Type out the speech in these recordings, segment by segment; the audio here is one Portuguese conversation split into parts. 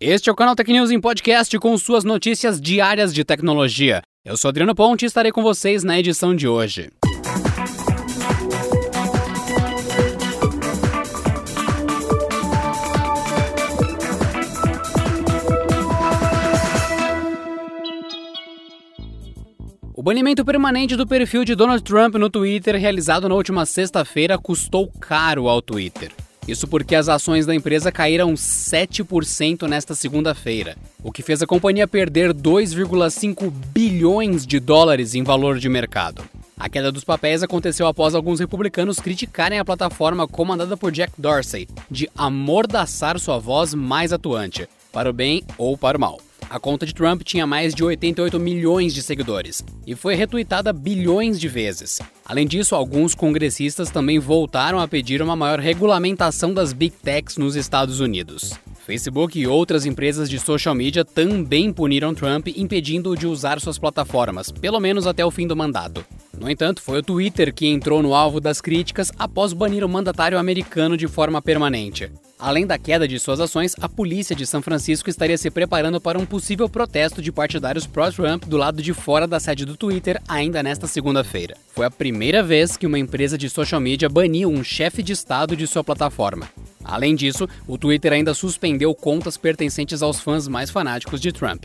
Este é o canal Tech News em podcast com suas notícias diárias de tecnologia. Eu sou Adriano Ponte e estarei com vocês na edição de hoje. O banimento permanente do perfil de Donald Trump no Twitter, realizado na última sexta-feira, custou caro ao Twitter. Isso porque as ações da empresa caíram 7% nesta segunda-feira, o que fez a companhia perder 2,5 bilhões de dólares em valor de mercado. A queda dos papéis aconteceu após alguns republicanos criticarem a plataforma comandada por Jack Dorsey de amordaçar sua voz mais atuante, para o bem ou para o mal. A conta de Trump tinha mais de 88 milhões de seguidores e foi retweetada bilhões de vezes. Além disso, alguns congressistas também voltaram a pedir uma maior regulamentação das big techs nos Estados Unidos. Facebook e outras empresas de social media também puniram Trump, impedindo-o de usar suas plataformas, pelo menos até o fim do mandato. No entanto, foi o Twitter que entrou no alvo das críticas após banir o mandatário americano de forma permanente. Além da queda de suas ações, a polícia de São Francisco estaria se preparando para um possível protesto de partidários pró-Trump do lado de fora da sede do Twitter ainda nesta segunda-feira. Foi a primeira vez que uma empresa de social media baniu um chefe de estado de sua plataforma. Além disso, o Twitter ainda suspendeu contas pertencentes aos fãs mais fanáticos de Trump.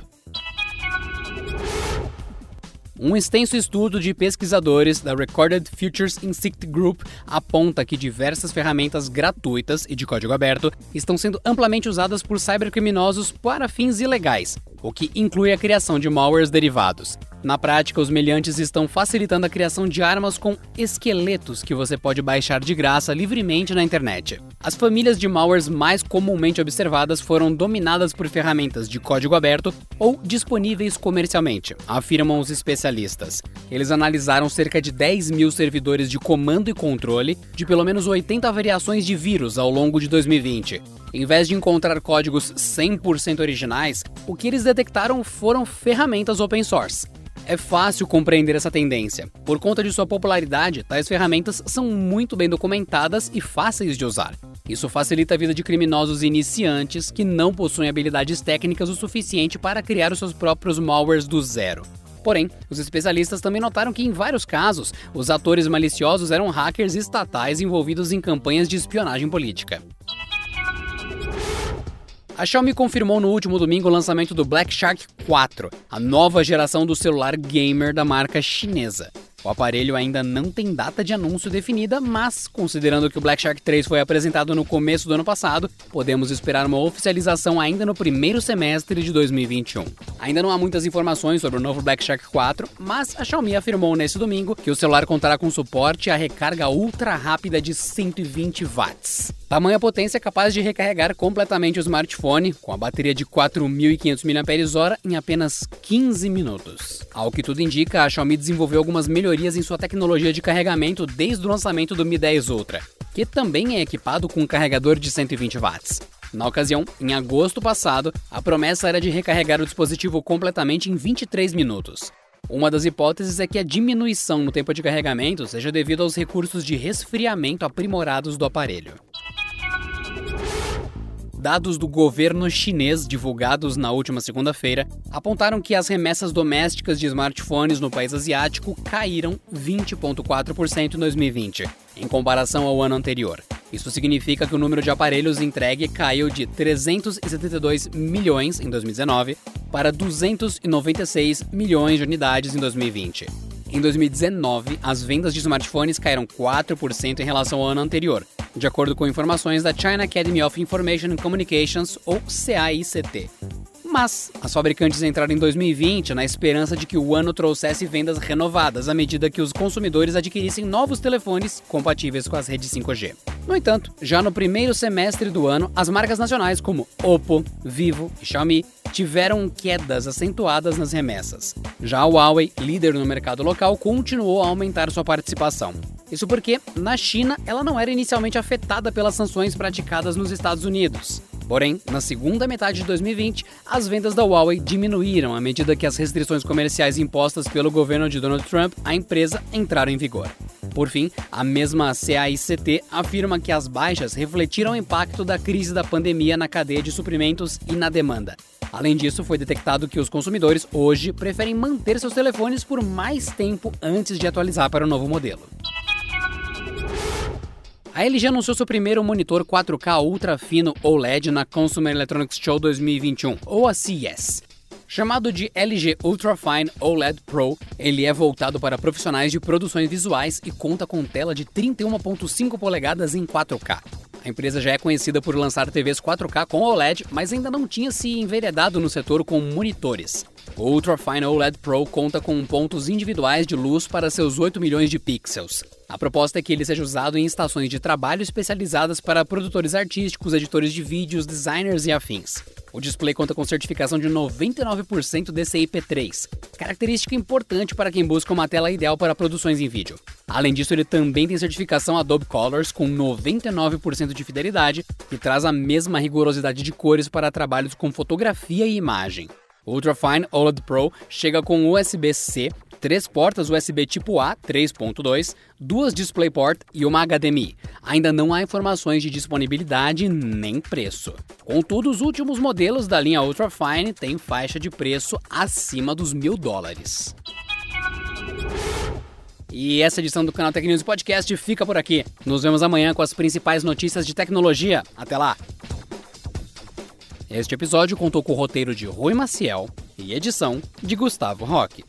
Um extenso estudo de pesquisadores da Recorded Futures Insect Group aponta que diversas ferramentas gratuitas e de código aberto estão sendo amplamente usadas por cybercriminosos para fins ilegais, o que inclui a criação de malwares derivados. Na prática, os meliantes estão facilitando a criação de armas com esqueletos que você pode baixar de graça livremente na internet. As famílias de malwares mais comumente observadas foram dominadas por ferramentas de código aberto ou disponíveis comercialmente, afirmam os especialistas. Eles analisaram cerca de 10 mil servidores de comando e controle de pelo menos 80 variações de vírus ao longo de 2020. Em vez de encontrar códigos 100% originais, o que eles detectaram foram ferramentas open source. É fácil compreender essa tendência. Por conta de sua popularidade, tais ferramentas são muito bem documentadas e fáceis de usar. Isso facilita a vida de criminosos iniciantes que não possuem habilidades técnicas o suficiente para criar os seus próprios malwares do zero. Porém, os especialistas também notaram que, em vários casos, os atores maliciosos eram hackers estatais envolvidos em campanhas de espionagem política. A Xiaomi confirmou no último domingo o lançamento do Black Shark 4, a nova geração do celular gamer da marca chinesa. O aparelho ainda não tem data de anúncio definida, mas, considerando que o Black Shark 3 foi apresentado no começo do ano passado, podemos esperar uma oficialização ainda no primeiro semestre de 2021. Ainda não há muitas informações sobre o novo Black Shark 4, mas a Xiaomi afirmou nesse domingo que o celular contará com suporte à recarga ultra rápida de 120 watts. Tamanha potência é capaz de recarregar completamente o smartphone com a bateria de 4.500 mAh em apenas 15 minutos. Ao que tudo indica, a Xiaomi desenvolveu algumas melhorias em sua tecnologia de carregamento desde o lançamento do Mi 10 Ultra, que também é equipado com um carregador de 120 watts. Na ocasião, em agosto passado, a promessa era de recarregar o dispositivo completamente em 23 minutos. Uma das hipóteses é que a diminuição no tempo de carregamento seja devido aos recursos de resfriamento aprimorados do aparelho. Dados do governo chinês divulgados na última segunda-feira apontaram que as remessas domésticas de smartphones no país asiático caíram 20,4% em 2020, em comparação ao ano anterior. Isso significa que o número de aparelhos entregue caiu de 372 milhões em 2019 para 296 milhões de unidades em 2020. Em 2019, as vendas de smartphones caíram 4% em relação ao ano anterior, de acordo com informações da China Academy of Information and Communications, ou CAICT. Mas as fabricantes entraram em 2020 na esperança de que o ano trouxesse vendas renovadas à medida que os consumidores adquirissem novos telefones compatíveis com as redes 5G. No entanto, já no primeiro semestre do ano, as marcas nacionais como Oppo, Vivo e Xiaomi tiveram quedas acentuadas nas remessas. Já a Huawei, líder no mercado local, continuou a aumentar sua participação. Isso porque, na China, ela não era inicialmente afetada pelas sanções praticadas nos Estados Unidos. Porém, na segunda metade de 2020, as vendas da Huawei diminuíram à medida que as restrições comerciais impostas pelo governo de Donald Trump à empresa entraram em vigor. Por fim, a mesma CAICT afirma que as baixas refletiram o impacto da crise da pandemia na cadeia de suprimentos e na demanda. Além disso, foi detectado que os consumidores hoje preferem manter seus telefones por mais tempo antes de atualizar para o novo modelo. A LG anunciou seu primeiro monitor 4K ultra fino OLED na Consumer Electronics Show 2021, ou a CES. Chamado de LG Ultrafine OLED Pro, ele é voltado para profissionais de produções visuais e conta com tela de 31.5 polegadas em 4K. A empresa já é conhecida por lançar TVs 4K com OLED, mas ainda não tinha se enveredado no setor com monitores. O Ultrafine OLED Pro conta com pontos individuais de luz para seus 8 milhões de pixels. A proposta é que ele seja usado em estações de trabalho especializadas para produtores artísticos, editores de vídeos, designers e afins. O display conta com certificação de 99% DCI-P3, característica importante para quem busca uma tela ideal para produções em vídeo. Além disso, ele também tem certificação Adobe Colors com 99% de fidelidade e traz a mesma rigorosidade de cores para trabalhos com fotografia e imagem. O Ultrafine OLED Pro chega com USB-C, três portas USB tipo A 3.2, duas DisplayPort e uma HDMI. Ainda não há informações de disponibilidade nem preço. Contudo, os últimos modelos da linha Ultrafine têm faixa de preço acima dos mil dólares. E essa edição do canal Tech Podcast fica por aqui. Nos vemos amanhã com as principais notícias de tecnologia. Até lá! Este episódio contou com o roteiro de Rui Maciel e edição de Gustavo Roque.